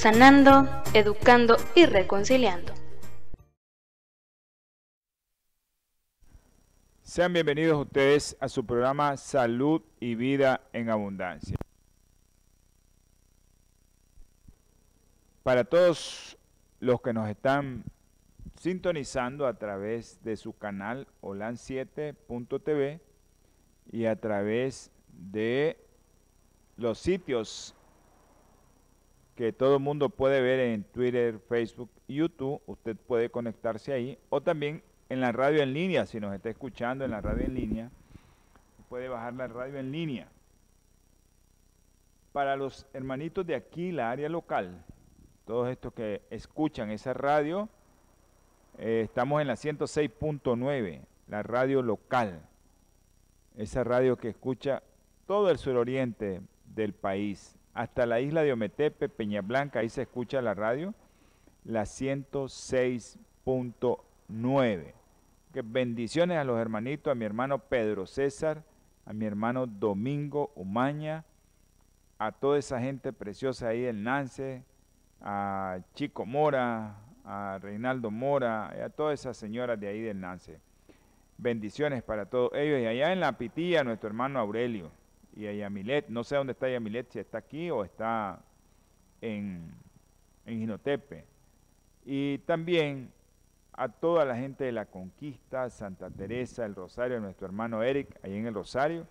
sanando, educando y reconciliando. Sean bienvenidos ustedes a su programa Salud y Vida en Abundancia. Para todos los que nos están sintonizando a través de su canal holan7.tv y a través de los sitios que todo el mundo puede ver en Twitter, Facebook, YouTube. Usted puede conectarse ahí. O también en la radio en línea, si nos está escuchando en la radio en línea. Puede bajar la radio en línea. Para los hermanitos de aquí, la área local, todos estos que escuchan esa radio, eh, estamos en la 106.9, la radio local. Esa radio que escucha todo el suroriente del país hasta la isla de Ometepe, Peña Blanca, ahí se escucha la radio, la 106.9. Que bendiciones a los hermanitos, a mi hermano Pedro César, a mi hermano Domingo Umaña, a toda esa gente preciosa ahí del Nance, a Chico Mora, a Reinaldo Mora, a todas esas señoras de ahí del Nance. Bendiciones para todos ellos. Y allá en la Pitilla, nuestro hermano Aurelio y a Yamilet, no sé dónde está Yamilet, si está aquí o está en, en Ginotepe. Y también a toda la gente de la Conquista, Santa Teresa, el Rosario, nuestro hermano Eric, ahí en el Rosario.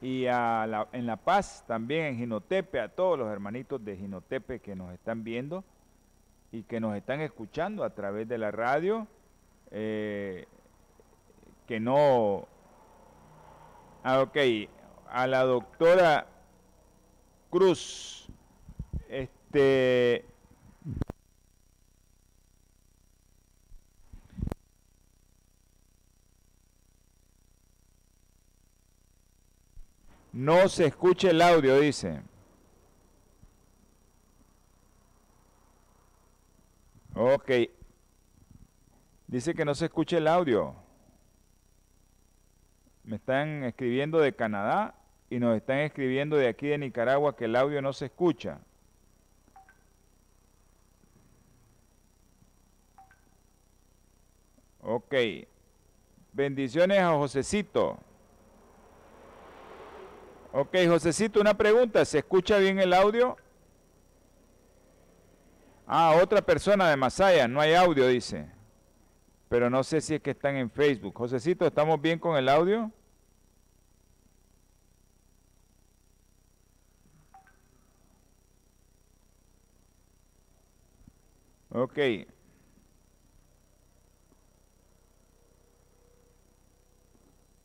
Y a en La Paz, también en Ginotepe, a todos los hermanitos de Ginotepe que nos están viendo y que nos están escuchando a través de la radio, eh, que no Ah. A la doctora Cruz. Este. No se escucha el audio, dice. Ok. Dice que no se escucha el audio. Me están escribiendo de Canadá y nos están escribiendo de aquí de Nicaragua que el audio no se escucha. Ok. Bendiciones a Josecito. Ok, Josecito, una pregunta. ¿Se escucha bien el audio? Ah, otra persona de Masaya. No hay audio, dice. Pero no sé si es que están en Facebook. Josecito, ¿estamos bien con el audio? Ok.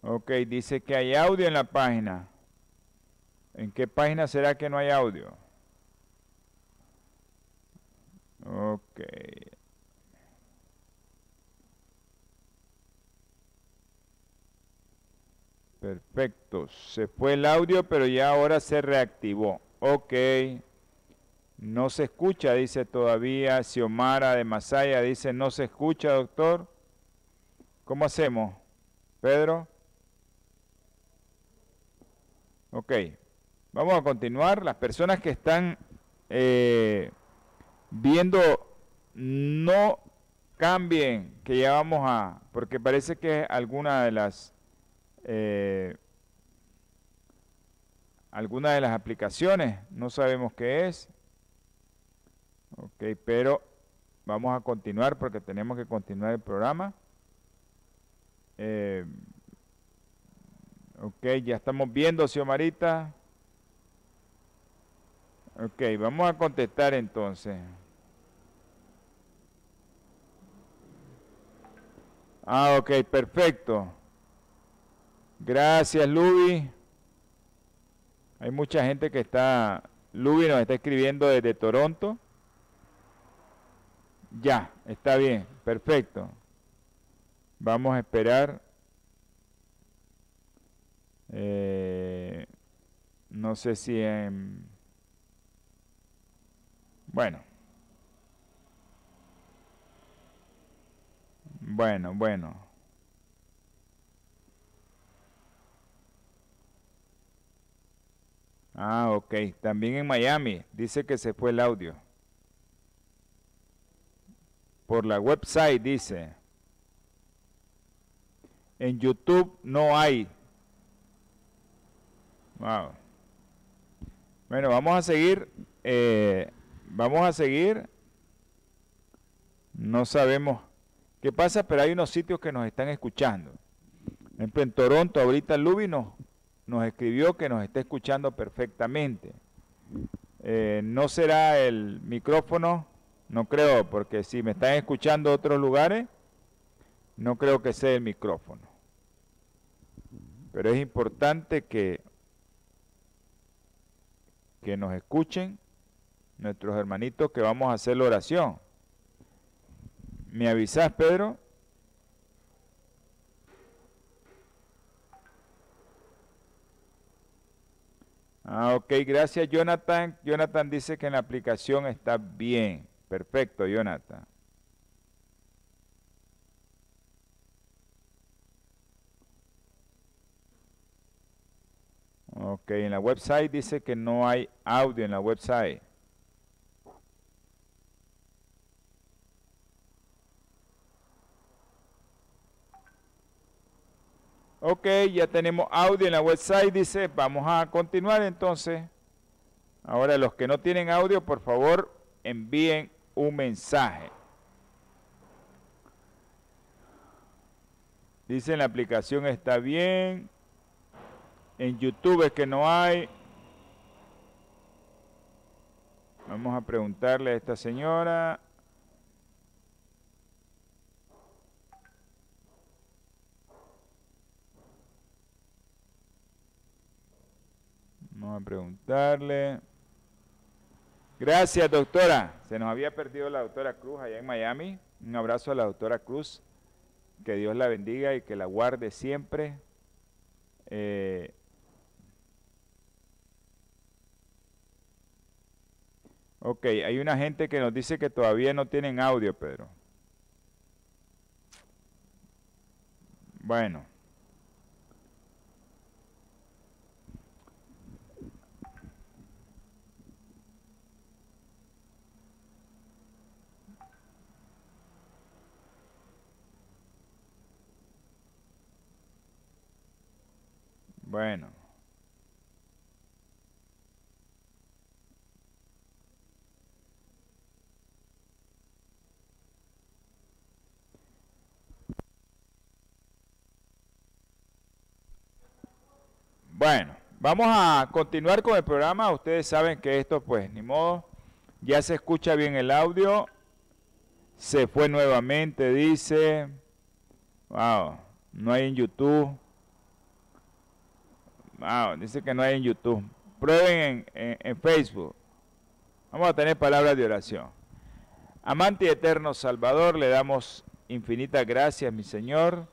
Ok, dice que hay audio en la página. ¿En qué página será que no hay audio? Ok. Perfecto. Se fue el audio, pero ya ahora se reactivó. Ok. No se escucha, dice todavía Xiomara de Masaya, dice no se escucha, doctor. ¿Cómo hacemos? Pedro. Ok, vamos a continuar. Las personas que están eh, viendo, no cambien, que ya vamos a, porque parece que alguna de las, eh, alguna de las aplicaciones, no sabemos qué es, Ok, pero vamos a continuar porque tenemos que continuar el programa. Eh, ok, ya estamos viendo, Xiomarita. Ok, vamos a contestar entonces. Ah, ok, perfecto. Gracias, Luby. Hay mucha gente que está Luby nos está escribiendo desde Toronto. Ya, está bien, perfecto. Vamos a esperar. Eh, no sé si en... Bueno. Bueno, bueno. Ah, ok. También en Miami. Dice que se fue el audio. Por la website dice. En YouTube no hay. Wow. Bueno, vamos a seguir. Eh, vamos a seguir. No sabemos qué pasa, pero hay unos sitios que nos están escuchando. Ejemplo, en Toronto, ahorita Luby nos, nos escribió que nos está escuchando perfectamente. Eh, no será el micrófono, no creo, porque si me están escuchando otros lugares, no creo que sea el micrófono. Pero es importante que, que nos escuchen nuestros hermanitos que vamos a hacer la oración. ¿Me avisas, Pedro? Ah, ok, gracias Jonathan. Jonathan dice que en la aplicación está bien. Perfecto, Jonathan. Ok, en la website dice que no hay audio en la website. Ok, ya tenemos audio en la website, dice, vamos a continuar entonces. Ahora los que no tienen audio, por favor, envíen un mensaje. Dice en la aplicación está bien. En YouTube es que no hay. Vamos a preguntarle a esta señora. Vamos a preguntarle. Gracias, doctora. Se nos había perdido la doctora Cruz allá en Miami. Un abrazo a la doctora Cruz. Que Dios la bendiga y que la guarde siempre. Eh, ok, hay una gente que nos dice que todavía no tienen audio, Pedro. Bueno. Bueno. Bueno, vamos a continuar con el programa. Ustedes saben que esto, pues, ni modo. Ya se escucha bien el audio. Se fue nuevamente, dice. Wow, no hay en YouTube dice que no hay en YouTube. Prueben en, Facebook. Vamos a tener palabras de oración. Amante eterno Salvador, le damos infinitas gracias, mi Señor,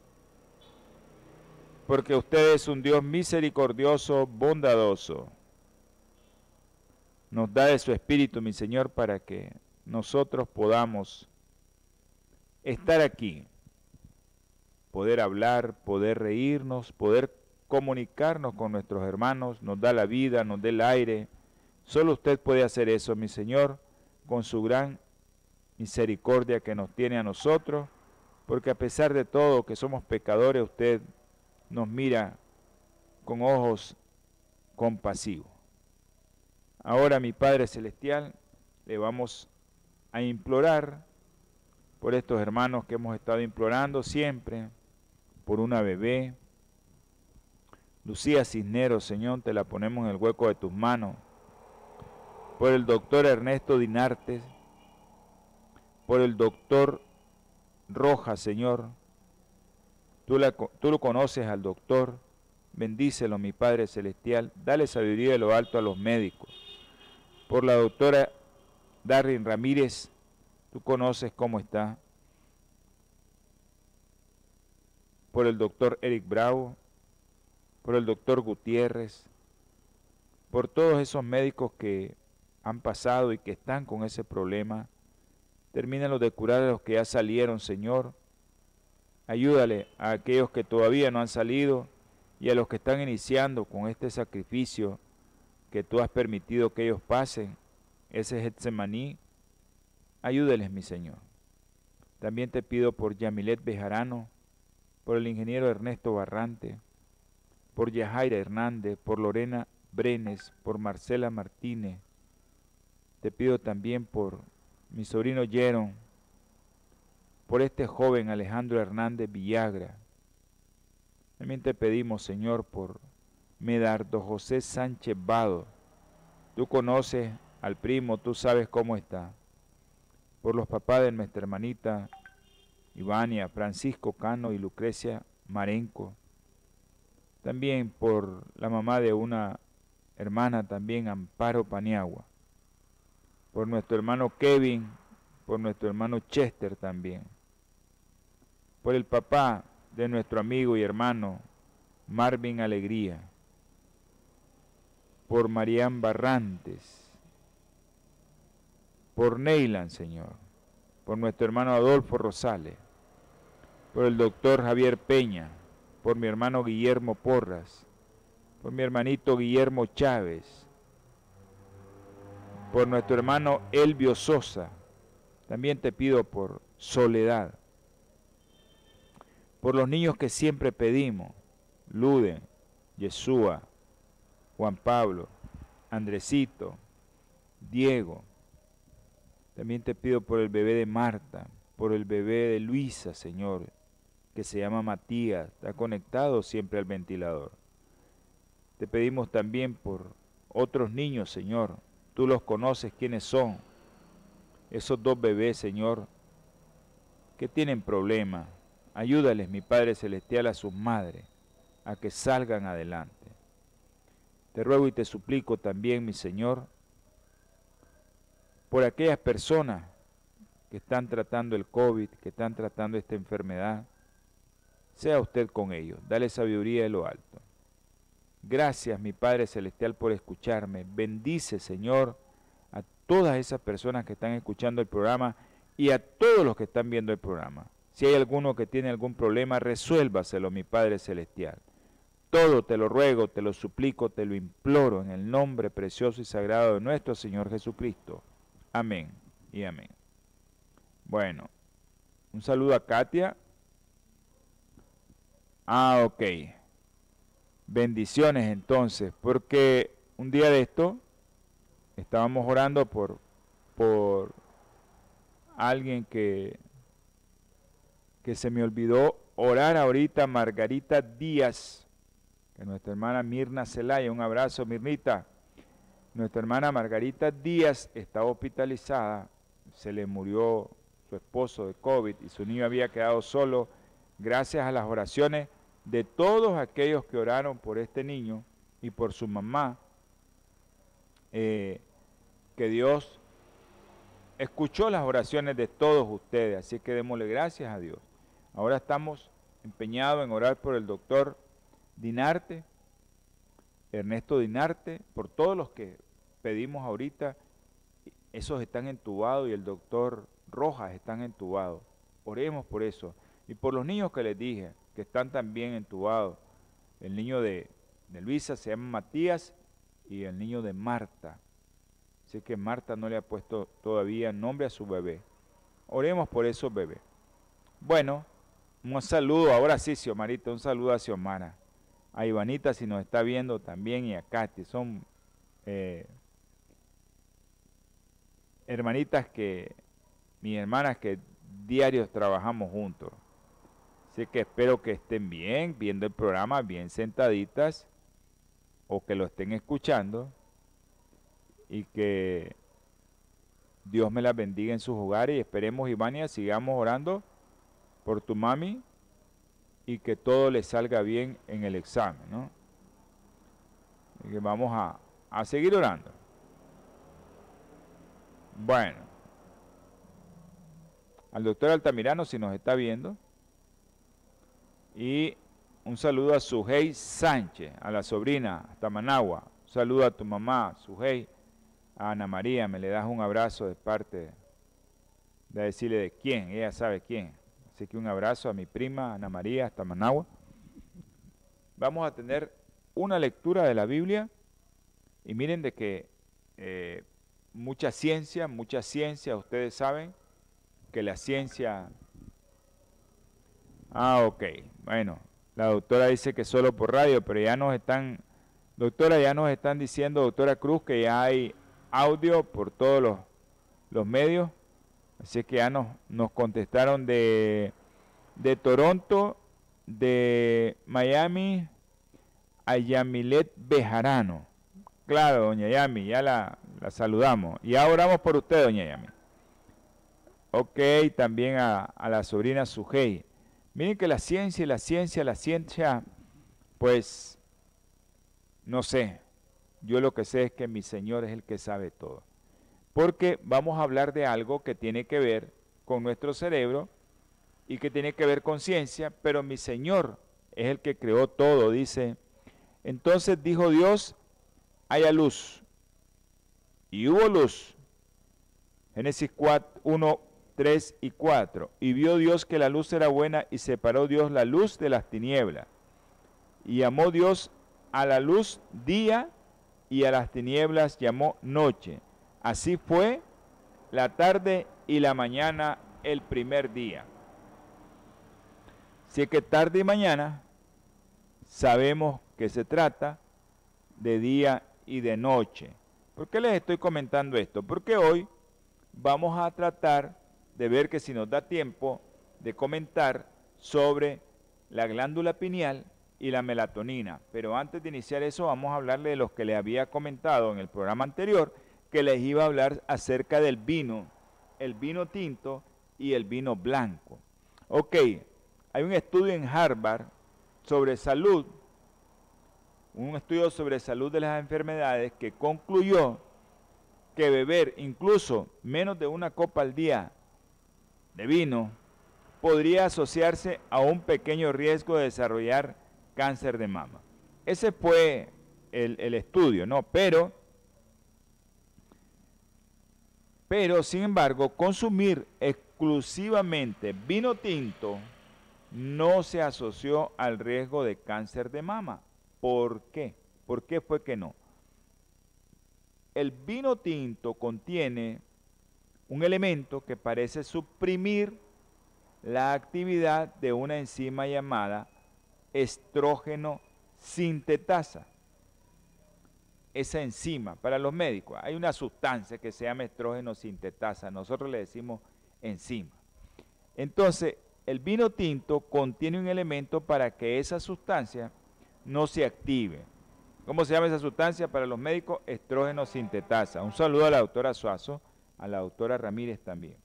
porque usted es un Dios misericordioso, bondadoso. Nos da de su Espíritu, mi Señor, para que nosotros podamos estar aquí, poder hablar, poder reírnos, poder comunicarnos con nuestros hermanos, nos da la vida, nos da el aire. Solo usted puede hacer eso, mi Señor, con su gran misericordia que nos tiene a nosotros, porque a pesar de todo que somos pecadores, usted nos mira con ojos compasivos. Ahora, mi Padre Celestial, le vamos a implorar por estos hermanos que hemos estado implorando siempre, por una bebé, Lucía Cisneros, Señor, te la ponemos en el hueco de tus manos. Por el doctor Ernesto Dinartes, por el doctor Rojas, Señor. Tú, lo conoces al doctor. Bendícelo, mi Padre Celestial. Dale sabiduría de lo alto a los médicos. por la doctora Darren Ramírez, tú conoces cómo está, por el doctor Eric Bravo, por el doctor Gutiérrez, por todos esos médicos que han pasado y que están con ese problema. Termínalo de curar a los que ya salieron, Señor. Ayúdale a aquellos que todavía no han salido y a los que están iniciando con este sacrificio que tú has permitido que ellos pasen, ese Getsemaní. Ayúdales, mi Señor. También te pido por Yamilet Bejarano, por el ingeniero Ernesto Barrante, por Yajaira Hernández, por Lorena Brenes, por Marcela Martínez. Te pido también por mi sobrino Jeron, por este joven Alejandro Hernández Villagra. También te pedimos, Señor, por Medardo José Sánchez Vado. Tú conoces al primo, tú sabes cómo está. Por los papás de nuestra hermanita Ivania, Francisco Cano y Lucrecia Marenco. También por la mamá de una hermana también, Amparo Paniagua. Por nuestro hermano Kevin, por nuestro hermano Chester también. Por el papá de nuestro amigo y hermano Marvin Alegría. Por Marián Barrantes. Por Neyland, Señor. Por nuestro hermano Adolfo Rosales. Por el doctor Javier Peña por mi hermano Guillermo Porras, por mi hermanito Guillermo Chávez, por nuestro hermano Elvio Sosa, también te pido por Soledad, por los niños que siempre pedimos, Luden, Yeshua, Juan Pablo, Andresito, Diego. También te pido por el bebé de Marta, por el bebé de Luisa, Señor, que se llama Matías, está conectado siempre al ventilador. Te pedimos también por otros niños, Señor. Tú los conoces quiénes son. Esos dos bebés, Señor, que tienen problemas. Ayúdales, mi Padre Celestial, a sus madres, a que salgan adelante. Te ruego y te suplico también, mi Señor, por aquellas personas que están tratando el COVID, que están tratando esta enfermedad, sea usted con ellos, dale sabiduría de lo alto. Gracias, mi Padre Celestial, por escucharme. Bendice, Señor, a todas esas personas que están escuchando el programa y a todos los que están viendo el programa. Si hay alguno que tiene algún problema, resuélvaselo, mi Padre Celestial. Todo te lo ruego, te lo suplico, te lo imploro en el nombre precioso y sagrado de nuestro Señor Jesucristo. Amén y amén. Bueno, un saludo a Katia, Ah, ok. Bendiciones entonces, porque un día de esto estábamos orando por, por alguien que, que se me olvidó orar ahorita, Margarita Díaz, que nuestra hermana Mirna Celaya, un abrazo Mirnita. Nuestra hermana Margarita Díaz está hospitalizada, se le murió su esposo de COVID y su niño había quedado solo gracias a las oraciones de todos aquellos que oraron por este niño y por su mamá, eh, que Dios escuchó las oraciones de todos ustedes, así que démosle gracias a Dios. Ahora estamos empeñados en orar por el doctor Dinarte, Ernesto Dinarte, por todos los que pedimos ahorita, esos están entubados y el doctor Rojas están entubados. Oremos por eso. Y por los niños que les dije, que están también entubados. El niño de, Luisa se llama Matías y el niño de Marta. Así que Marta no le ha puesto todavía nombre a su bebé. Oremos por esos bebés. Bueno, un saludo, ahora sí, Xiomarita, un saludo a Xiomara. A Ivanita, si nos está viendo también, y a Katy. Son eh, hermanitas que, mis hermanas que diarios trabajamos juntos. Así que espero que estén bien, viendo el programa, bien sentaditas, o que lo estén escuchando, y que Dios me las bendiga en sus hogares. Y esperemos, Ivania, sigamos orando por tu mami y que todo le salga bien en el examen, ¿no? Y que vamos a, a seguir orando. Bueno, al doctor Altamirano si nos está viendo. Y un saludo a Sujei Sánchez, a la sobrina, hasta Managua. Un saludo a tu mamá, Sujei, a Ana María, me le das un abrazo de parte de decirle de quién, ella sabe quién. Así que un abrazo a mi prima Ana María hasta Managua. Vamos a tener una lectura de la Biblia y miren de que eh, mucha ciencia, mucha ciencia, ustedes saben que la ciencia... Ah, ok, bueno, la doctora dice que solo por radio, pero ya nos están, doctora, ya nos están diciendo, doctora Cruz, que ya hay audio por todos los, los medios. Así que ya nos, nos contestaron de, de Toronto, de Miami, a Yamilet Bejarano. Claro, doña Yami, ya la, la saludamos. Y ahora oramos por usted, doña Yami. Ok, también a, a la sobrina Sujei. Miren que la ciencia y la ciencia, la ciencia, pues, no sé. Yo lo que sé es que mi Señor es el que sabe todo. Porque vamos a hablar de algo que tiene que ver con nuestro cerebro y que tiene que ver con ciencia, pero mi Señor es el que creó todo, dice. Entonces dijo Dios, haya luz. Y hubo luz. Génesis 4, 1, 3 y 4. Y vio Dios que la luz era buena y separó Dios la luz de las tinieblas. Y llamó Dios a la luz día y a las tinieblas llamó noche. Así fue la tarde y la mañana el primer día. Así que tarde y mañana sabemos que se trata de día y de noche. ¿Por qué les estoy comentando esto? Porque hoy vamos a tratar de ver que si nos da tiempo de comentar sobre la glándula pineal y la melatonina. Pero antes de iniciar eso vamos a hablarle de los que les había comentado en el programa anterior, que les iba a hablar acerca del vino, el vino tinto y el vino blanco. Ok, hay un estudio en Harvard sobre salud, un estudio sobre salud de las enfermedades que concluyó que beber incluso menos de una copa al día de vino podría asociarse a un pequeño riesgo de desarrollar cáncer de mama. Ese fue el, el estudio, ¿no? Pero, pero, sin embargo, consumir exclusivamente vino tinto no se asoció al riesgo de cáncer de mama. ¿Por qué? ¿Por qué fue que no? El vino tinto contiene un elemento que parece suprimir la actividad de una enzima llamada estrógeno sintetasa. Esa enzima, para los médicos, hay una sustancia que se llama estrógeno sintetasa, nosotros le decimos enzima. Entonces, el vino tinto contiene un elemento para que esa sustancia no se active. ¿Cómo se llama esa sustancia para los médicos? Estrógeno sintetasa. Un saludo a la doctora Suazo, a la doctora Ramírez también.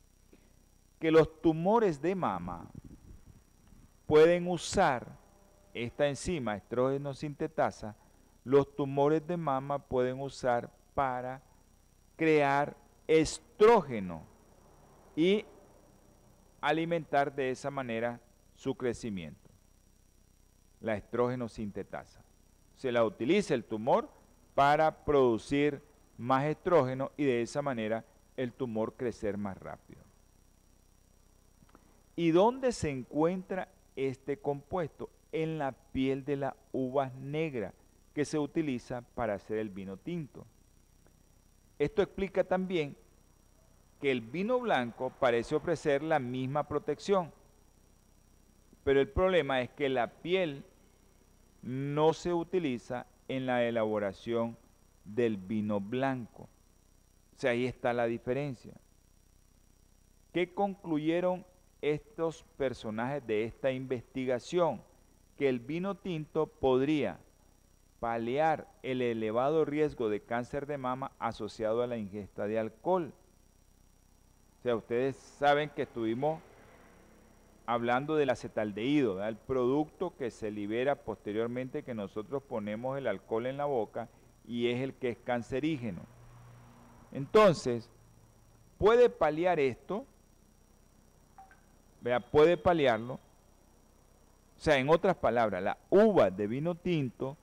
Que los tumores de mama pueden usar esta enzima, estrógeno sintetasa, los tumores de mama pueden usar para crear estrógeno y alimentar de esa manera su crecimiento. La estrógeno sintetasa. Se la utiliza el tumor para producir más estrógeno y de esa manera el tumor crecer más rápido. ¿Y dónde se encuentra este compuesto? En la piel de la uva negra que se utiliza para hacer el vino tinto. Esto explica también que el vino blanco parece ofrecer la misma protección, pero el problema es que la piel no se utiliza en la elaboración del vino blanco. O sea, ahí está la diferencia. ¿Qué concluyeron estos personajes de esta investigación? Que el vino tinto podría paliar el elevado riesgo de cáncer de mama asociado a la ingesta de alcohol. O sea, ustedes saben que estuvimos hablando del acetaldehído, el producto que se libera posteriormente que nosotros ponemos el alcohol en la boca y es el que es cancerígeno. Entonces, puede paliar esto, vea, puede paliarlo. O sea, en otras palabras, la uva de vino tinto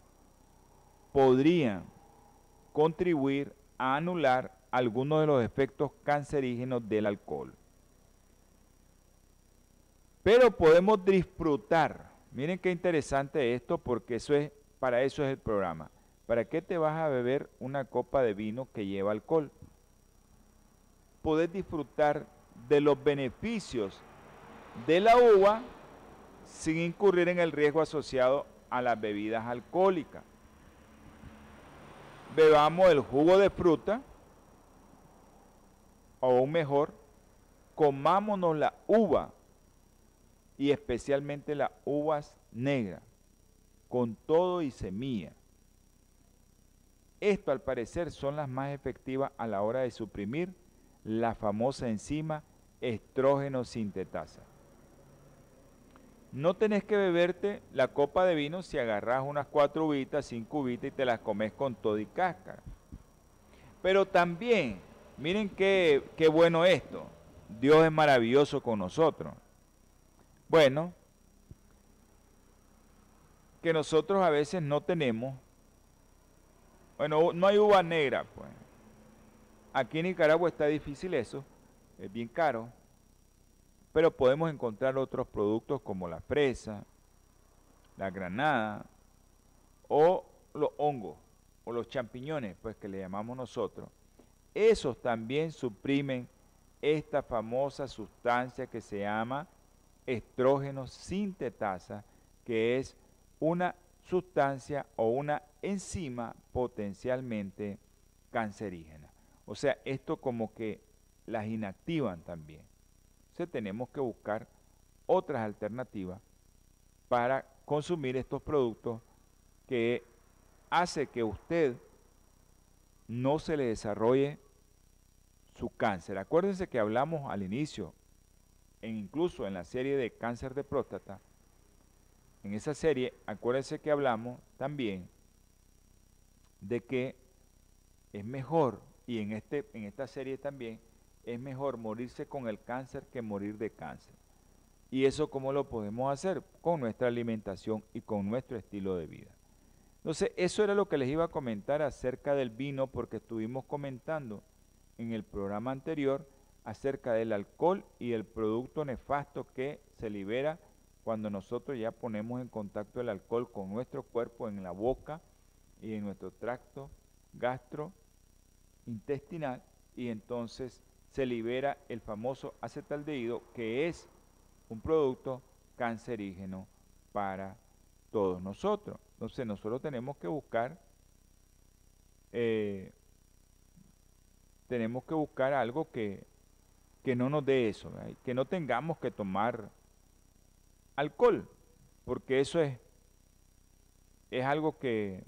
podría contribuir a anular algunos de los efectos cancerígenos del alcohol. Pero podemos disfrutar. Miren qué interesante esto porque eso es para eso es el programa. ¿Para qué te vas a beber una copa de vino que lleva alcohol? Poder disfrutar de los beneficios de la uva sin incurrir en el riesgo asociado a las bebidas alcohólicas. Bebamos el jugo de fruta, o aún mejor, comámonos la uva y especialmente las uvas negras, con todo y semilla. Esto al parecer son las más efectivas a la hora de suprimir la famosa enzima estrógeno sintetasa. No tenés que beberte la copa de vino si agarras unas cuatro uvitas, cinco uvitas y te las comes con todo y cáscara. Pero también, miren qué, qué bueno esto. Dios es maravilloso con nosotros. Bueno, que nosotros a veces no tenemos, bueno, no hay uva negra, pues. Aquí en Nicaragua está difícil eso, es bien caro, pero podemos encontrar otros productos como la fresa, la granada o los hongos o los champiñones, pues que le llamamos nosotros. Esos también suprimen esta famosa sustancia que se llama estrógeno sintetasa, que es una sustancia o una enzima potencialmente cancerígena. O sea, esto como que las inactivan también. Entonces tenemos que buscar otras alternativas para consumir estos productos que hace que usted no se le desarrolle su cáncer. Acuérdense que hablamos al inicio incluso en la serie de cáncer de próstata, en esa serie, acuérdense que hablamos también de que es mejor, y en, este, en esta serie también, es mejor morirse con el cáncer que morir de cáncer. ¿Y eso cómo lo podemos hacer? Con nuestra alimentación y con nuestro estilo de vida. Entonces, eso era lo que les iba a comentar acerca del vino, porque estuvimos comentando en el programa anterior acerca del alcohol y el producto nefasto que se libera cuando nosotros ya ponemos en contacto el alcohol con nuestro cuerpo en la boca y en nuestro tracto gastrointestinal y entonces se libera el famoso acetaldehído que es un producto cancerígeno para todos nosotros. Entonces nosotros tenemos que buscar eh, tenemos que buscar algo que que no nos dé eso, que no tengamos que tomar alcohol, porque eso es, es algo que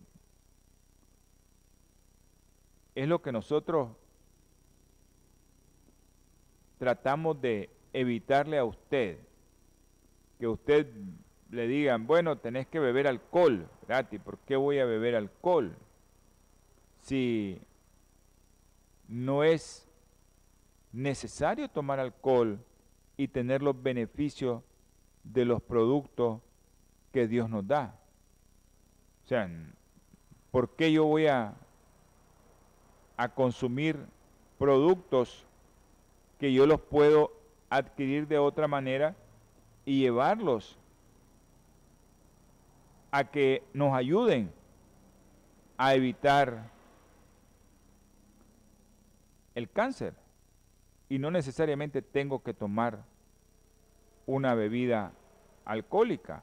es lo que nosotros tratamos de evitarle a usted, que usted le digan, bueno, tenés que beber alcohol, ¿y ¿por qué voy a beber alcohol? Si no es necesario tomar alcohol y tener los beneficios de los productos que Dios nos da. O sea, ¿por qué yo voy a, a consumir productos que yo los puedo adquirir de otra manera y llevarlos a que nos ayuden a evitar el cáncer? y no necesariamente tengo que tomar una bebida alcohólica.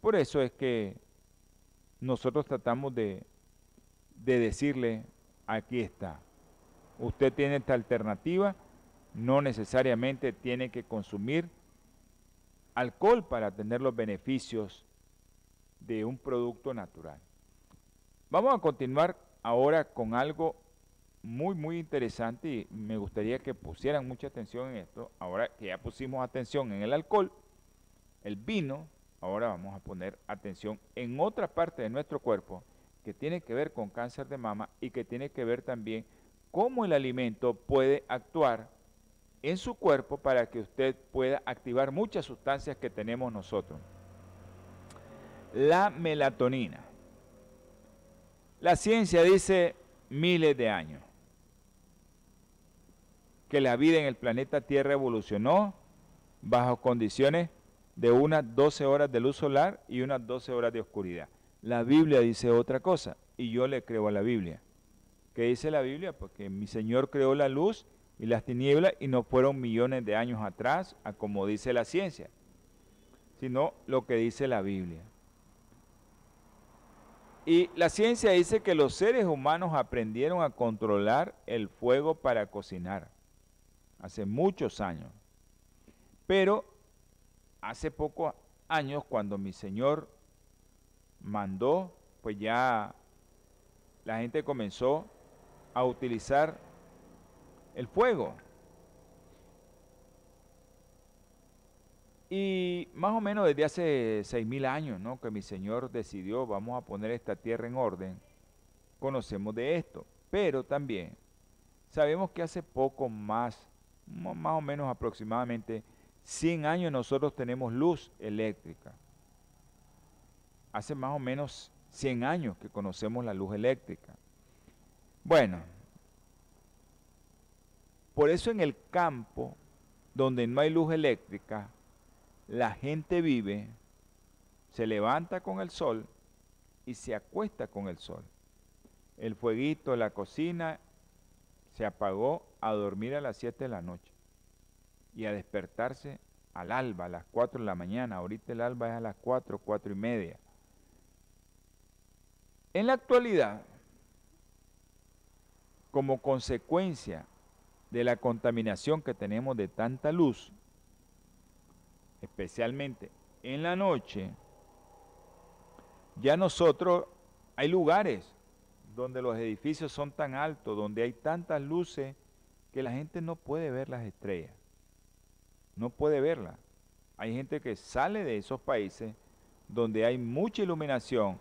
Por eso es que nosotros tratamos de, de decirle, aquí está, usted tiene esta alternativa, no necesariamente tiene que consumir alcohol para tener los beneficios de un producto natural. Vamos a continuar ahora con algo muy, muy interesante y me gustaría que pusieran mucha atención en esto. Ahora que ya pusimos atención en el alcohol, el vino, ahora vamos a poner atención en otra parte de nuestro cuerpo que tiene que ver con cáncer de mama y que tiene que ver también cómo el alimento puede actuar en su cuerpo para que usted pueda activar muchas sustancias que tenemos nosotros. La melatonina. La ciencia dice miles de años que la vida en el planeta Tierra evolucionó bajo condiciones de unas 12 horas de luz solar y unas 12 horas de oscuridad. La Biblia dice otra cosa y yo le creo a la Biblia. ¿Qué dice la Biblia? Porque mi Señor creó la luz y las tinieblas y no fueron millones de años atrás, a como dice la ciencia, sino lo que dice la Biblia. Y la ciencia dice que los seres humanos aprendieron a controlar el fuego para cocinar hace muchos años. Pero hace pocos años, cuando mi Señor mandó, pues ya la gente comenzó a utilizar el fuego. Y más o menos desde hace seis mil años, ¿no? Que mi Señor decidió, vamos a poner esta tierra en orden, conocemos de esto. Pero también sabemos que hace poco más, más o menos aproximadamente 100 años nosotros tenemos luz eléctrica. Hace más o menos 100 años que conocemos la luz eléctrica. Bueno, por eso en el campo, donde no hay luz eléctrica, la gente vive, se levanta con el sol y se acuesta con el sol. El fueguito, la cocina, se apagó a dormir a las 7 de la noche y a despertarse al alba, a las 4 de la mañana. Ahorita el alba es a las 4, 4 y media. En la actualidad, como consecuencia de la contaminación que tenemos de tanta luz, especialmente en la noche, ya nosotros hay lugares donde los edificios son tan altos, donde hay tantas luces que la gente no puede ver las estrellas, no puede verlas. Hay gente que sale de esos países donde hay mucha iluminación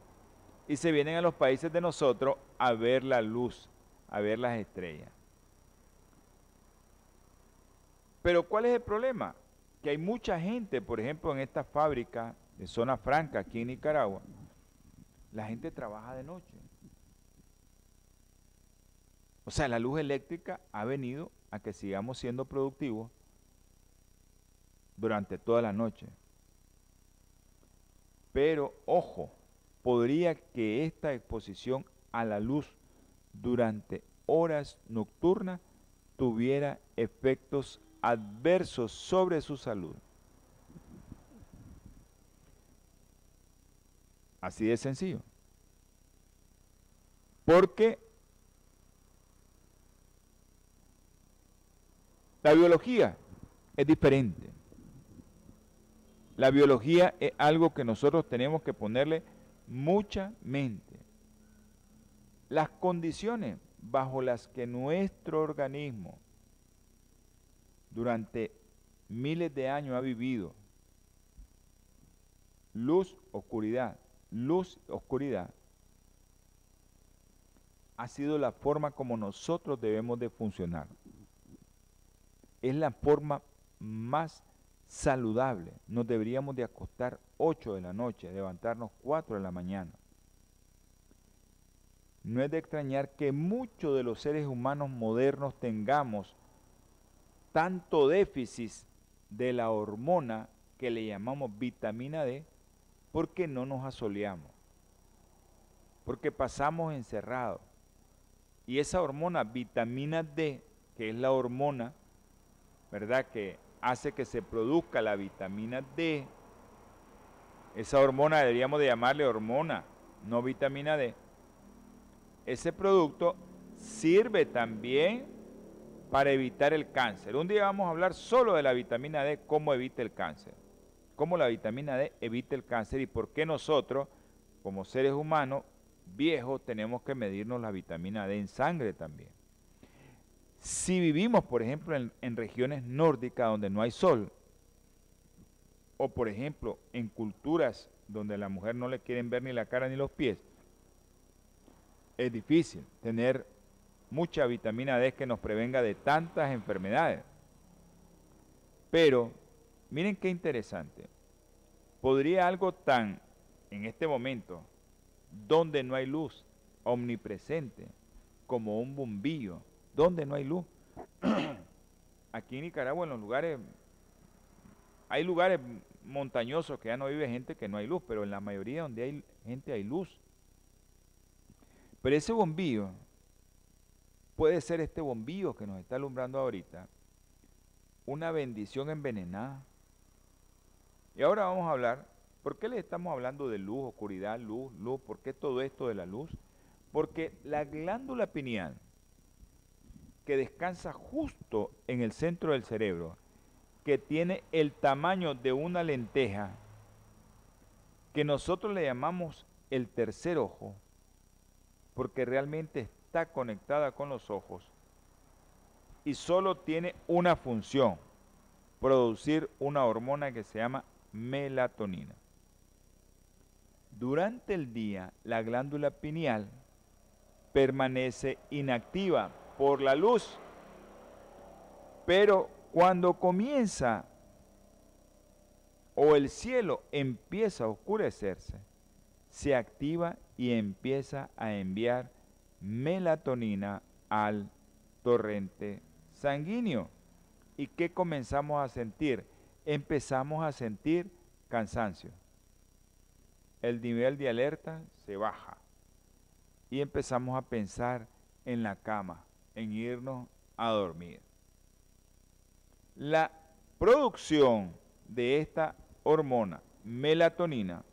y se vienen a los países de nosotros a ver la luz, a ver las estrellas. Pero ¿cuál es el problema? Que hay mucha gente, por ejemplo, en esta fábrica de zona franca aquí en Nicaragua, la gente trabaja de noche. O sea, la luz eléctrica ha venido a que sigamos siendo productivos durante toda la noche. Pero, ojo, podría que esta exposición a la luz durante horas nocturnas tuviera efectos adversos sobre su salud. Así de sencillo. Porque la biología es diferente. La biología es algo que nosotros tenemos que ponerle mucha mente. Las condiciones bajo las que nuestro organismo durante miles de años ha vivido. Luz, oscuridad, luz, oscuridad. Ha sido la forma como nosotros debemos de funcionar. Es la forma más saludable. Nos deberíamos de acostar 8 de la noche, levantarnos 4 de la mañana. No es de extrañar que muchos de los seres humanos modernos tengamos tanto déficit de la hormona que le llamamos vitamina D porque no nos asoleamos, porque pasamos encerrados. Y esa hormona vitamina D, que es la hormona, ¿verdad? Que hace que se produzca la vitamina D, esa hormona deberíamos de llamarle hormona, no vitamina D. Ese producto sirve también para evitar el cáncer. Un día vamos a hablar solo de la vitamina D, cómo evita el cáncer. Cómo la vitamina D evita el cáncer y por qué nosotros, como seres humanos viejos, tenemos que medirnos la vitamina D en sangre también. Si vivimos, por ejemplo, en, regiones nórdicas donde no hay sol, o por ejemplo en culturas donde la mujer no le quieren ver ni la cara ni los pies, es difícil tener mucha vitamina D que nos prevenga de tantas enfermedades. Pero, miren qué interesante. ¿Podría algo tan, en este momento, donde no hay luz, omnipresente, como un bombillo, donde no hay luz? Aquí en Nicaragua, en los lugares, hay lugares montañosos que ya no vive gente que no hay luz, pero en la mayoría donde hay gente hay luz. Pero ese bombillo puede ser este bombillo que nos está alumbrando ahorita una bendición envenenada. Y ahora vamos a hablar, ¿por qué le estamos hablando de luz, oscuridad, luz, luz? ¿Por qué todo esto de la luz? Porque la glándula pineal, que descansa justo en el centro del cerebro, que tiene el tamaño de una lenteja, que nosotros le llamamos el tercer ojo, porque realmente está conectada con los ojos y solo tiene una función, producir una hormona que se llama melatonina. Durante el día, la glándula pineal permanece inactiva por la luz, pero cuando comienza o el cielo empieza a oscurecerse, se activa y empieza a enviar melatonina al torrente sanguíneo. ¿Y qué comenzamos a sentir? Empezamos a sentir cansancio. El nivel de alerta se baja y empezamos a pensar en la cama, en irnos a dormir. La producción de esta hormona, melatonina,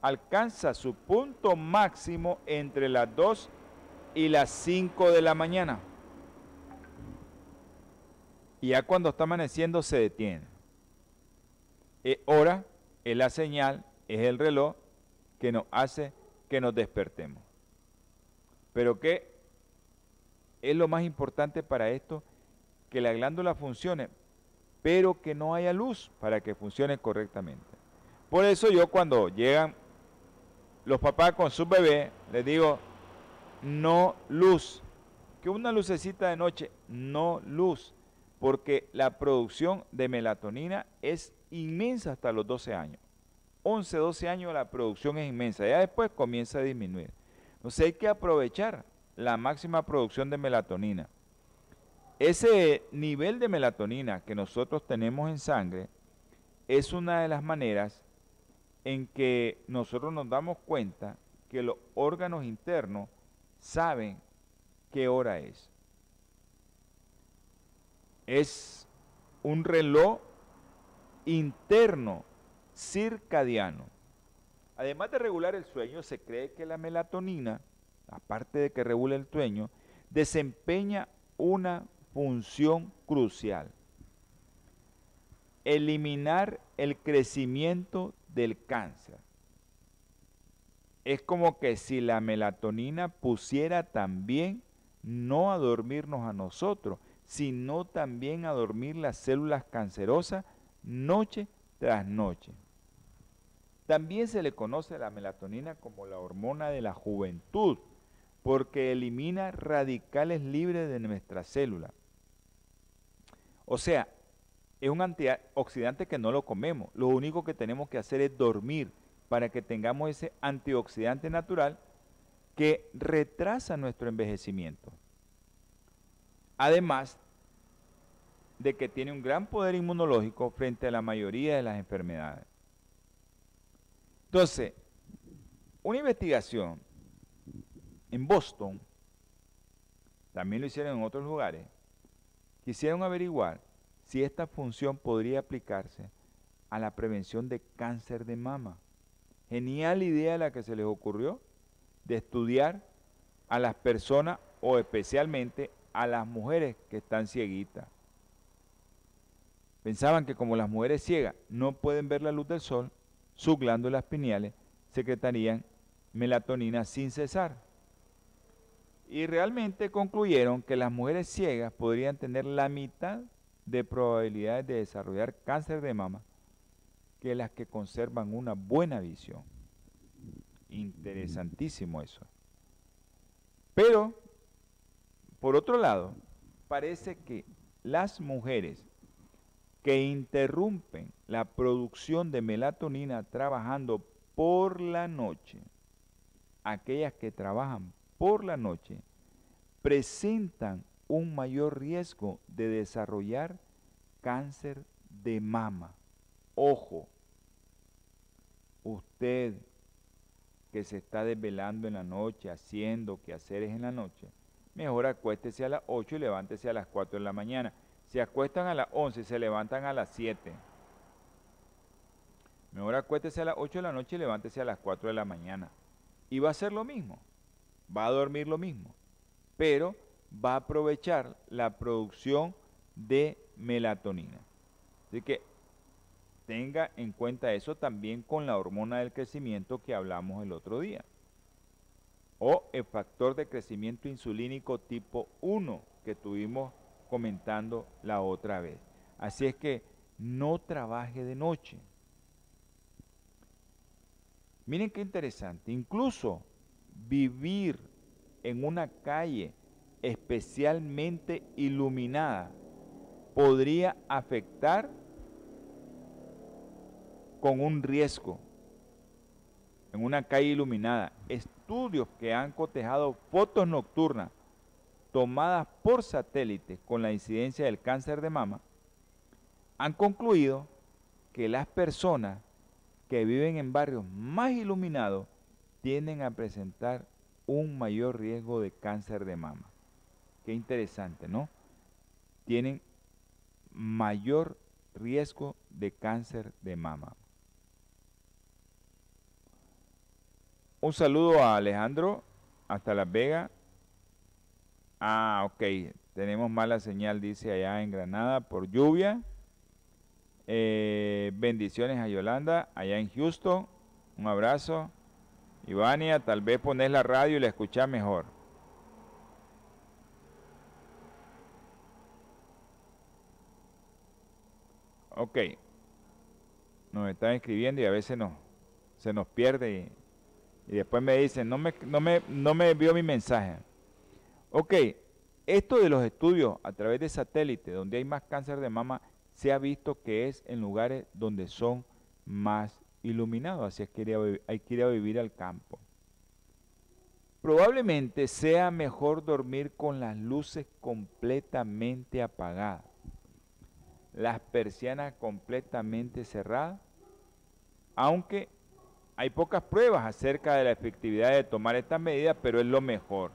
alcanza su punto máximo entre las 2 y las 5 de la mañana. Y ya cuando está amaneciendo se detiene. Es hora, es la señal, es el reloj que nos hace que nos despertemos. Pero ¿qué es lo más importante para esto? Que la glándula funcione, pero que no haya luz para que funcione correctamente. Por eso yo cuando llegan los papás con su bebé, les digo, no luz. Que una lucecita de noche, no luz. Porque la producción de melatonina es inmensa hasta los 12 años. 11, 12 años la producción es inmensa. Ya después comienza a disminuir. Entonces hay que aprovechar la máxima producción de melatonina. Ese nivel de melatonina que nosotros tenemos en sangre es una de las maneras en que nosotros nos damos cuenta que los órganos internos saben qué hora es. Es un reloj interno circadiano. Además de regular el sueño, se cree que la melatonina, aparte de que regula el sueño, desempeña una función crucial. Eliminar el crecimiento del cáncer. Es como que si la melatonina pusiera también no a dormirnos a nosotros, sino también a dormir las células cancerosas noche tras noche. También se le conoce a la melatonina como la hormona de la juventud, porque elimina radicales libres de nuestra célula. O sea, es un antioxidante que no lo comemos. Lo único que tenemos que hacer es dormir para que tengamos ese antioxidante natural que retrasa nuestro envejecimiento. Además de que tiene un gran poder inmunológico frente a la mayoría de las enfermedades. Entonces, una investigación en Boston, también lo hicieron en otros lugares, quisieron averiguar si esta función podría aplicarse a la prevención de cáncer de mama. Genial idea la que se les ocurrió de estudiar a las personas o especialmente a las mujeres que están cieguitas. Pensaban que como las mujeres ciegas no pueden ver la luz del sol, sus glándulas pineales secretarían melatonina sin cesar. Y realmente concluyeron que las mujeres ciegas podrían tener la mitad de probabilidades de desarrollar cáncer de mama que las que conservan una buena visión. Interesantísimo eso. Pero por otro lado, parece que las mujeres que interrumpen la producción de melatonina trabajando por la noche, aquellas que trabajan por la noche, presentan un mayor riesgo de desarrollar cáncer de mama. Ojo, usted que se está desvelando en la noche, haciendo quehaceres en la noche, mejor acuéstese a las 8 y levántese a las 4 de la mañana. Se acuestan a las 11 y se levantan a las 7. Mejor acuéstese a las 8 de la noche y levántese a las 4 de la mañana. Y va a ser lo mismo. Va a dormir lo mismo. Pero va a aprovechar la producción de melatonina. Así que tenga en cuenta eso también con la hormona del crecimiento que hablamos el otro día. O el factor de crecimiento insulínico tipo 1 que tuvimos comentando la otra vez. Así es que no trabaje de noche. Miren qué interesante. Incluso vivir en una calle especialmente iluminada podría afectar con un riesgo en una calle iluminada. Estudios que han cotejado fotos nocturnas tomadas por satélite con la incidencia del cáncer de mama han concluido que las personas que viven en barrios más iluminados tienden a presentar un mayor riesgo de cáncer de mama. Qué interesante, ¿no? Tienen mayor riesgo de cáncer de mama. Un saludo a Alejandro hasta Las Vegas. Ah, ok. Tenemos mala señal, dice allá en Granada, por lluvia. Eh, bendiciones a Yolanda, allá en Houston. Un abrazo. Ivania, tal vez pones la radio y la escuchas mejor. Ok. Nos están escribiendo y a veces no, se nos pierde y y después me dicen, no me, no me, no me envió mi mensaje. Ok, esto de los estudios a través de satélite, donde hay más cáncer de mama, se ha visto que es en lugares donde son más iluminados, así es que hay que ir a vivir al campo. Probablemente sea mejor dormir con las luces completamente apagadas, las persianas completamente cerradas, aunque hay pocas pruebas acerca de la efectividad de tomar estas medidas, pero es lo mejor.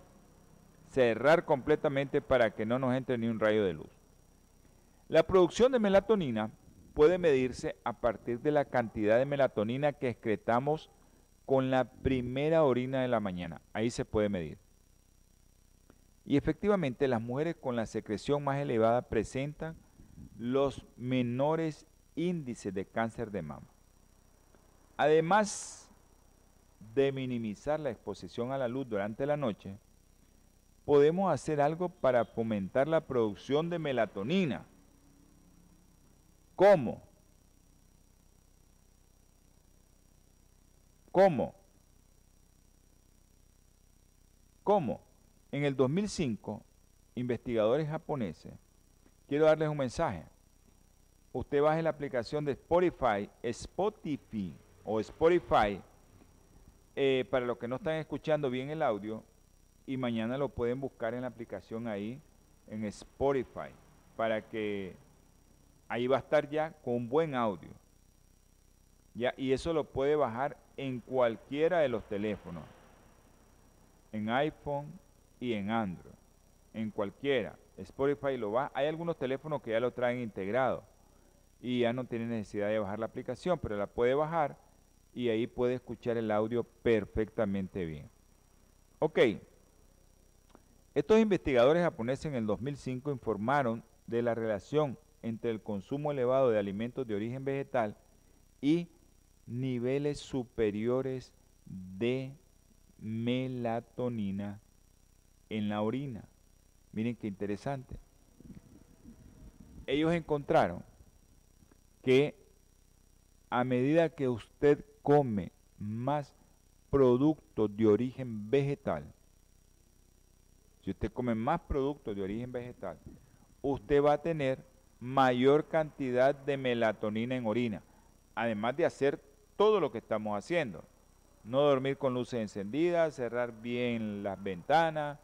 Cerrar completamente para que no nos entre ni un rayo de luz. La producción de melatonina puede medirse a partir de la cantidad de melatonina que excretamos con la primera orina de la mañana. Ahí se puede medir. Y efectivamente las mujeres con la secreción más elevada presentan los menores índices de cáncer de mama. Además de minimizar la exposición a la luz durante la noche, podemos hacer algo para fomentar la producción de melatonina. ¿Cómo? ¿Cómo? ¿Cómo? En el 2005, investigadores japoneses, quiero darles un mensaje. Usted baje la aplicación de Spotify, Spotify, o Spotify, eh, para los que no están escuchando bien el audio, y mañana lo pueden buscar en la aplicación ahí, en Spotify, para que ahí va a estar ya con buen audio. Y eso lo puede bajar en cualquiera de los teléfonos, en iPhone y en Android, en cualquiera. Spotify lo va. Hay algunos teléfonos que ya lo traen integrado y ya no tienen necesidad de bajar la aplicación, pero la puede bajar y ahí puede escuchar el audio perfectamente bien. Ok, estos investigadores japoneses en el 2005 informaron de la relación entre el consumo elevado de alimentos de origen vegetal y niveles superiores de melatonina en la orina. Miren qué interesante. Ellos encontraron que a medida que usted come más productos de origen vegetal, si usted come más productos de origen vegetal, usted va a tener mayor cantidad de melatonina en orina, además de hacer todo lo que estamos haciendo. No dormir con luces encendidas, cerrar bien las ventanas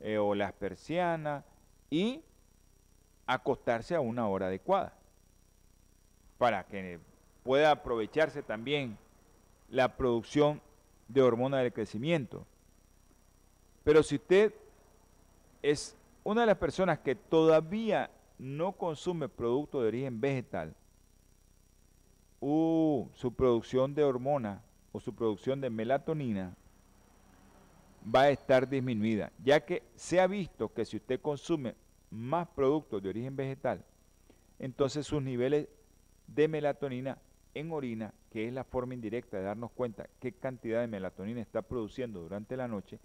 eh, o las persianas y acostarse a una hora adecuada para que pueda aprovecharse también la producción de hormona del crecimiento. Pero si usted es una de las personas que todavía no consume producto de origen vegetal, su producción de hormona o su producción de melatonina va a estar disminuida, ya que se ha visto que si usted consume más productos de origen vegetal, entonces sus niveles de melatonina en orina, que es la forma indirecta de darnos cuenta qué cantidad de melatonina está produciendo durante la noche,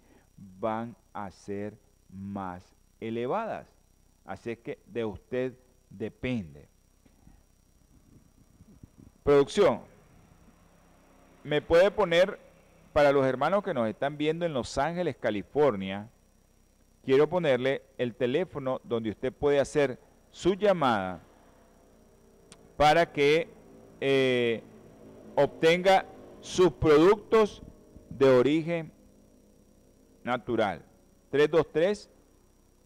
van a ser más elevadas. Así es que de usted depende. Producción, me puede poner para los hermanos que nos están viendo en Los Ángeles, California, quiero ponerle el teléfono donde usted puede hacer su llamada para que eh, obtenga sus productos de origen natural.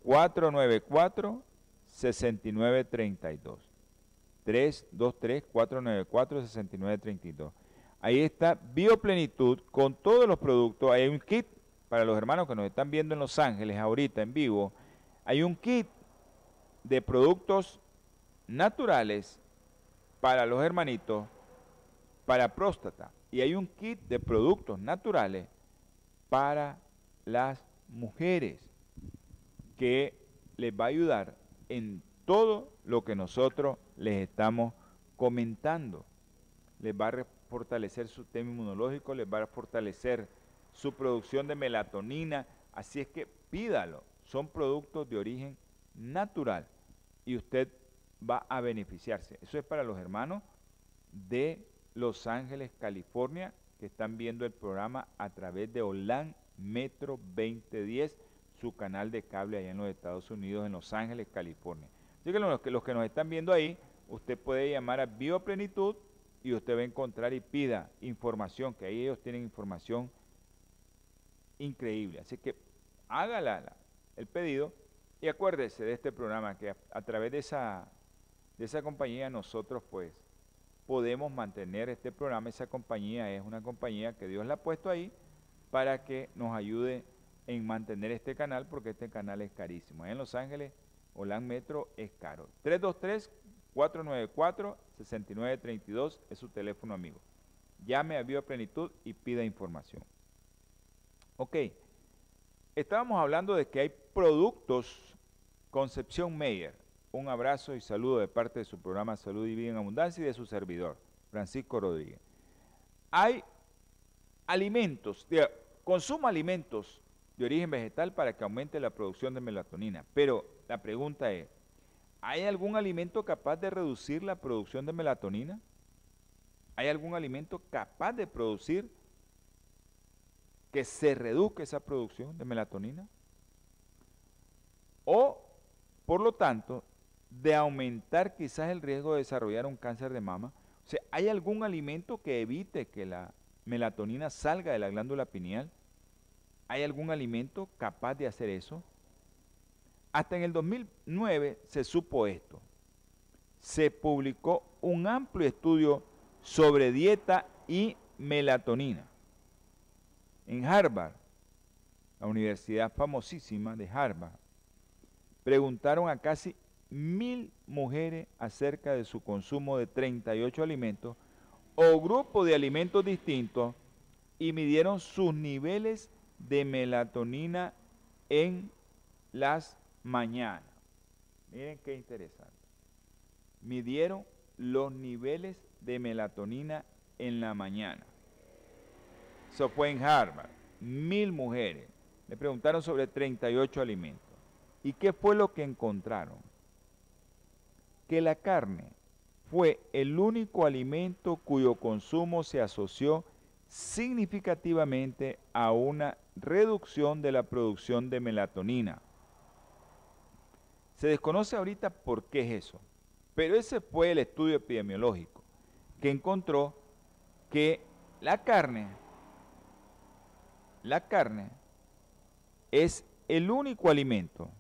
323-494-6932. 323-494-6932. Ahí está Bioplenitud con todos los productos. Hay un kit para los hermanos que nos están viendo en Los Ángeles ahorita en vivo. Hay un kit de productos naturales para los hermanitos para próstata. Y hay un kit de productos naturales para las mujeres que les va a ayudar en todo lo que nosotros les estamos comentando. Les va a fortalecer su sistema inmunológico, les va a fortalecer su producción de melatonina. Así es que pídalo. Son productos de origen natural y usted va a beneficiarse. Eso es para los hermanos de Los Ángeles, California, que están viendo el programa a través de OLAN Metro 2010, su canal de cable allá en los Estados Unidos, en Los Ángeles, California. Así que los que, los que nos están viendo ahí, usted puede llamar a Bioplenitud y usted va a encontrar y pida información, que ahí ellos tienen información increíble. Así que hágala el pedido y acuérdese de este programa que a, través de esa, de esa compañía nosotros pues podemos mantener este programa. Esa compañía es una compañía que Dios la ha puesto ahí para que nos ayude en mantener este canal porque este canal es carísimo. en Los Ángeles, Olan Metro es caro. 323-494-6932 es su teléfono amigo. Llame a Viva Plenitud y pida información. Ok, estábamos hablando de que hay productos Concepción Meyer. Un abrazo y saludo de parte de su programa Salud y Vida en Abundancia y de su servidor, Francisco Rodríguez. Hay alimentos, consuma alimentos de origen vegetal para que aumente la producción de melatonina, pero la pregunta es, ¿hay algún alimento capaz de reducir la producción de melatonina? ¿Hay algún alimento capaz de producir que se reduzca esa producción de melatonina? O, por lo tanto, de aumentar quizás el riesgo de desarrollar un cáncer de mama. O sea, ¿hay algún alimento que evite que la melatonina salga de la glándula pineal? ¿Hay algún alimento capaz de hacer eso? Hasta en el 2009 se supo esto. Se publicó un amplio estudio sobre dieta y melatonina. En Harvard, la universidad famosísima de Harvard, preguntaron a casi mil mujeres acerca de su consumo de 38 alimentos o grupos de alimentos distintos y midieron sus niveles de melatonina en las mañanas. Miren qué interesante. Midieron los niveles de melatonina en la mañana. Eso fue en Harvard. Mil mujeres. Le preguntaron sobre 38 alimentos. ¿Y qué fue lo que encontraron? Que la carne fue el único alimento cuyo consumo se asoció significativamente a una reducción de la producción de melatonina. Se desconoce ahorita por qué es eso, pero ese fue el estudio epidemiológico que encontró que la carne, la carne es el único alimento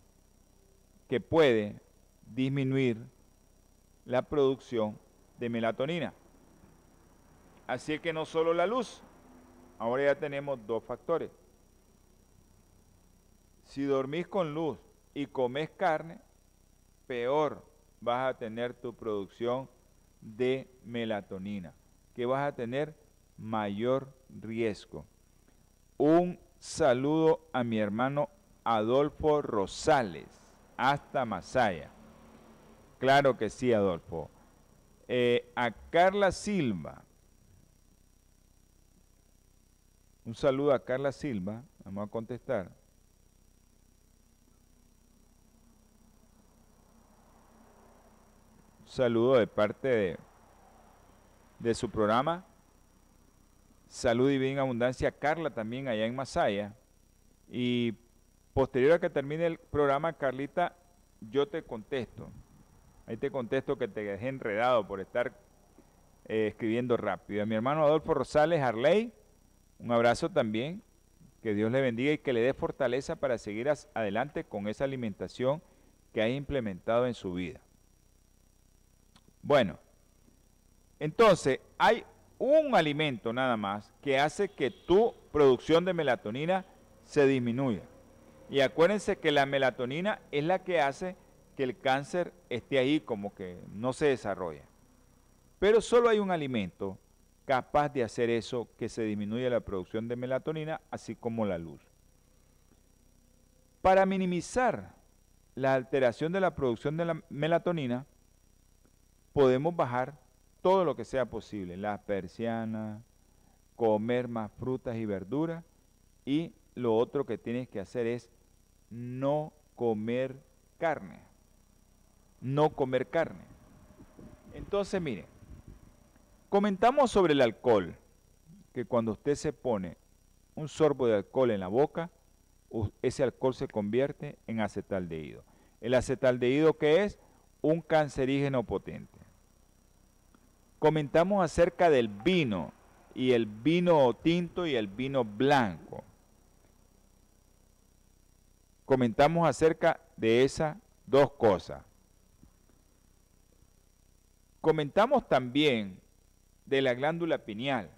que puede disminuir la producción de melatonina. Así que no solo la luz, ahora ya tenemos dos factores. Si dormís con luz y comes carne, peor vas a tener tu producción de melatonina, que vas a tener mayor riesgo. Un saludo a mi hermano Adolfo Rosales, hasta Masaya. Claro que sí, Adolfo. Eh, a Carla Silva. Un saludo a Carla Silva. Vamos a contestar. Saludo de parte de, su programa. Salud y bien abundancia. Carla también allá en Masaya. Y posterior a que termine el programa, Carlita, yo te contesto. Ahí te contesto que te dejé enredado por estar eh, escribiendo rápido. A mi hermano Adolfo Rosales Harley, un abrazo también. Que Dios le bendiga y que le dé fortaleza para seguir adelante con esa alimentación que ha implementado en su vida. Bueno, entonces hay un alimento nada más que hace que tu producción de melatonina se disminuya. Y acuérdense que la melatonina es la que hace que el cáncer esté ahí como que no se desarrolla. Pero solo hay un alimento capaz de hacer eso, que se disminuya la producción de melatonina, así como la luz. Para minimizar la alteración de la producción de la melatonina, podemos bajar todo lo que sea posible, las persianas, comer más frutas y verduras, y lo otro que tienes que hacer es no comer carne no comer carne. Entonces, mire, comentamos sobre el alcohol, que cuando usted se pone un sorbo de alcohol en la boca, ese alcohol se convierte en acetaldehído. El acetaldehído que es un cancerígeno potente. Comentamos acerca del vino y el vino tinto y el vino blanco. Comentamos acerca de esas dos cosas. Comentamos también de la glándula pineal,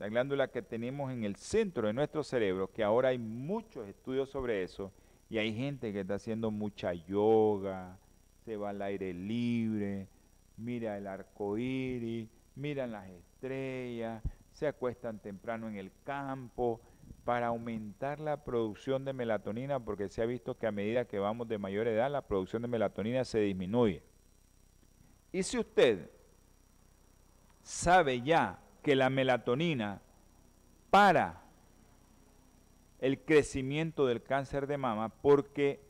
la glándula que tenemos en el centro de nuestro cerebro, que ahora hay muchos estudios sobre eso, y hay gente que está haciendo mucha yoga, se va al aire libre, mira el arco iris, miran las estrellas, se acuestan temprano en el campo para aumentar la producción de melatonina, porque se ha visto que a medida que vamos de mayor edad, la producción de melatonina se disminuye. Y si usted sabe ya que la melatonina para el crecimiento del cáncer de mama porque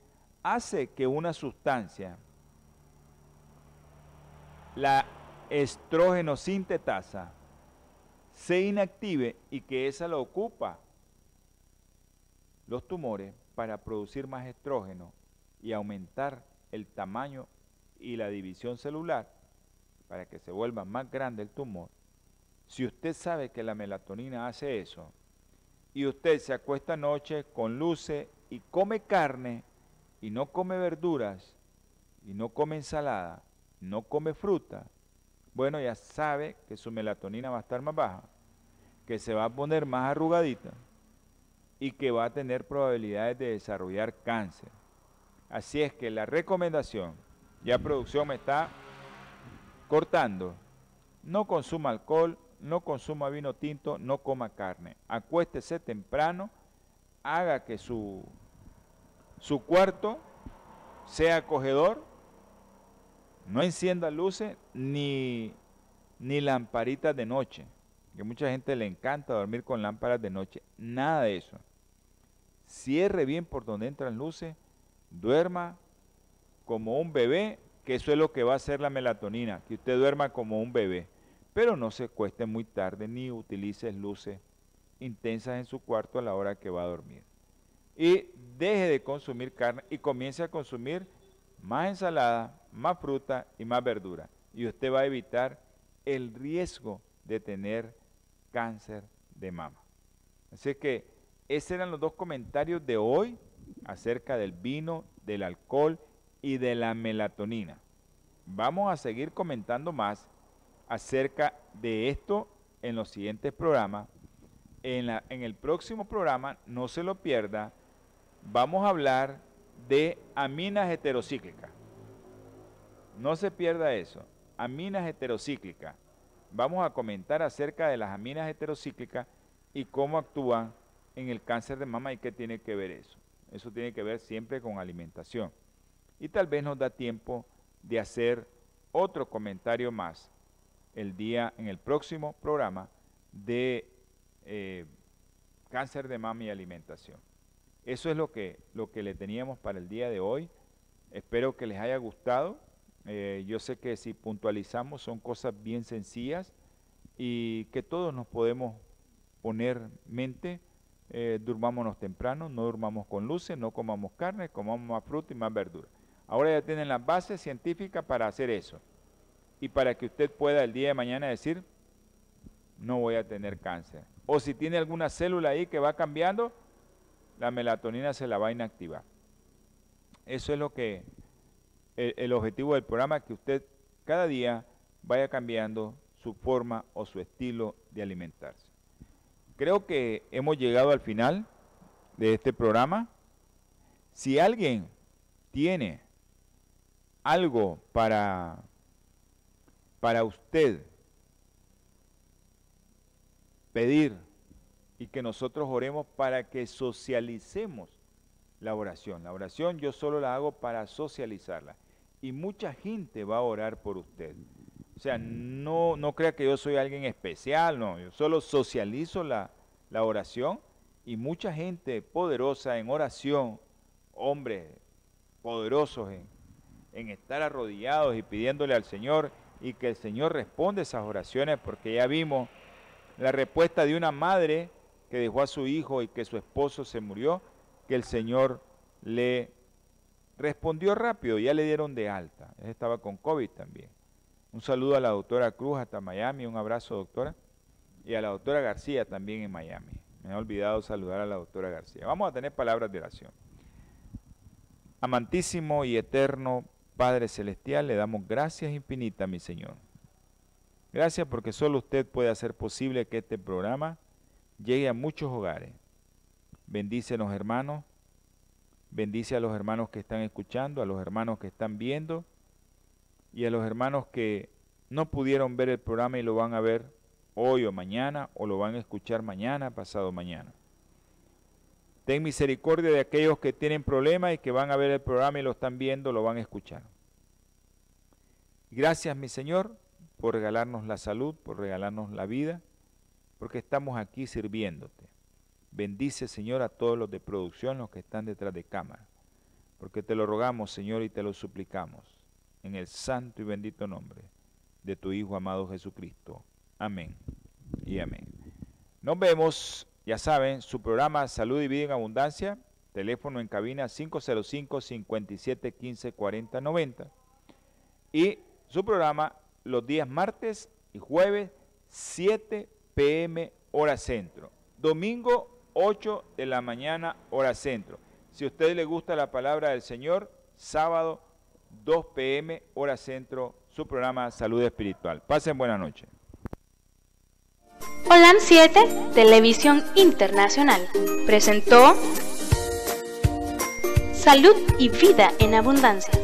hace que una sustancia, la estrógeno sintetasa, se inactive y que esa lo ocupa los tumores para producir más estrógeno y aumentar el tamaño y la división celular, para que se vuelva más grande el tumor, si usted sabe que la melatonina hace eso, y usted se acuesta anoche con luces y come carne, y no come verduras, y no come ensalada, no come fruta, bueno, ya sabe que su melatonina va a estar más baja, que se va a poner más arrugadita y que va a tener probabilidades de desarrollar cáncer. Así es que la recomendación ya producción me está cortando. No consuma alcohol, no consuma vino tinto, no coma carne. Acuéstese temprano, haga que su, su cuarto sea acogedor, no encienda luces ni, ni lamparitas de noche, que mucha gente le encanta dormir con lámparas de noche. Nada de eso. Cierre bien por donde entran luces, duerma como un bebé, que eso es lo que va a hacer la melatonina, que usted duerma como un bebé. Pero no se cueste muy tarde ni utilice luces intensas en su cuarto a la hora que va a dormir. Y deje de consumir carne y comience a consumir más ensalada, más fruta y más verdura. Y usted va a evitar el riesgo de tener cáncer de mama. Así que esos eran los dos comentarios de hoy acerca del vino, del alcohol y de la melatonina. Vamos a seguir comentando más acerca de esto en los siguientes programas. En, en el próximo programa, no se lo pierda, vamos a hablar de aminas heterocíclicas. No se pierda eso. Aminas heterocíclicas. Vamos a comentar acerca de las aminas heterocíclicas y cómo actúan en el cáncer de mama y qué tiene que ver eso. Eso tiene que ver siempre con alimentación. Y tal vez nos da tiempo de hacer otro comentario más el día en el próximo programa de eh, cáncer de mama y alimentación. Eso es lo que, lo que le teníamos para el día de hoy. Espero que les haya gustado. Eh, yo sé que si puntualizamos son cosas bien sencillas y que todos nos podemos poner mente. Eh, durmámonos temprano, no durmamos con luces, no comamos carne, comamos más fruta y más verdura. Ahora ya tienen las bases científicas para hacer eso. Y para que usted pueda el día de mañana decir, no voy a tener cáncer. O si tiene alguna célula ahí que va cambiando, la melatonina se la va a inactivar. Eso es lo que el, objetivo del programa, que usted cada día vaya cambiando su forma o su estilo de alimentarse. Creo que hemos llegado al final de este programa. Si alguien tiene algo para, para usted pedir y que nosotros oremos para que socialicemos la oración. La oración yo solo la hago para socializarla. Y mucha gente va a orar por usted. O sea, no, no crea que yo soy alguien especial, no. Yo solo socializo la, la oración y mucha gente poderosa en oración, hombres poderosos en, estar arrodillados y pidiéndole al Señor y que el Señor responda esas oraciones porque ya vimos la respuesta de una madre que dejó a su hijo y que su esposo se murió, que el Señor le respondió rápido, ya le dieron de alta. Él estaba con COVID también. Un saludo a la doctora Cruz hasta Miami, un abrazo doctora, y a la doctora García también en Miami. Me he olvidado saludar a la doctora García. Vamos a tener palabras de oración. Amantísimo y eterno Padre Celestial, le damos gracias infinitas, mi Señor. Gracias porque solo usted puede hacer posible que este programa llegue a muchos hogares. Bendice a los hermanos, bendice a los hermanos que están escuchando, a los hermanos que están viendo y a los hermanos que no pudieron ver el programa y lo van a ver hoy o mañana o lo van a escuchar mañana, pasado mañana. Ten misericordia de aquellos que tienen problemas y que van a ver el programa y lo están viendo, lo van a escuchar. Gracias, mi Señor, por regalarnos la salud, por regalarnos la vida, porque estamos aquí sirviéndote. Bendice, Señor, a todos los de producción, los que están detrás de cámara, porque te lo rogamos, Señor, y te lo suplicamos, en el santo y bendito nombre de tu Hijo amado Jesucristo. Amén y amén. Nos vemos ya saben, su programa Salud y Vida en Abundancia, teléfono en cabina 505 57 15 40 90 y su programa los días martes y jueves 7 pm hora centro, domingo 8 de la mañana hora centro. Si a usted le gusta la palabra del Señor, sábado 2 pm hora centro, su programa Salud Espiritual. Pasen buena noche. Holan 7, Televisión Internacional, presentó Salud y Vida en Abundancia.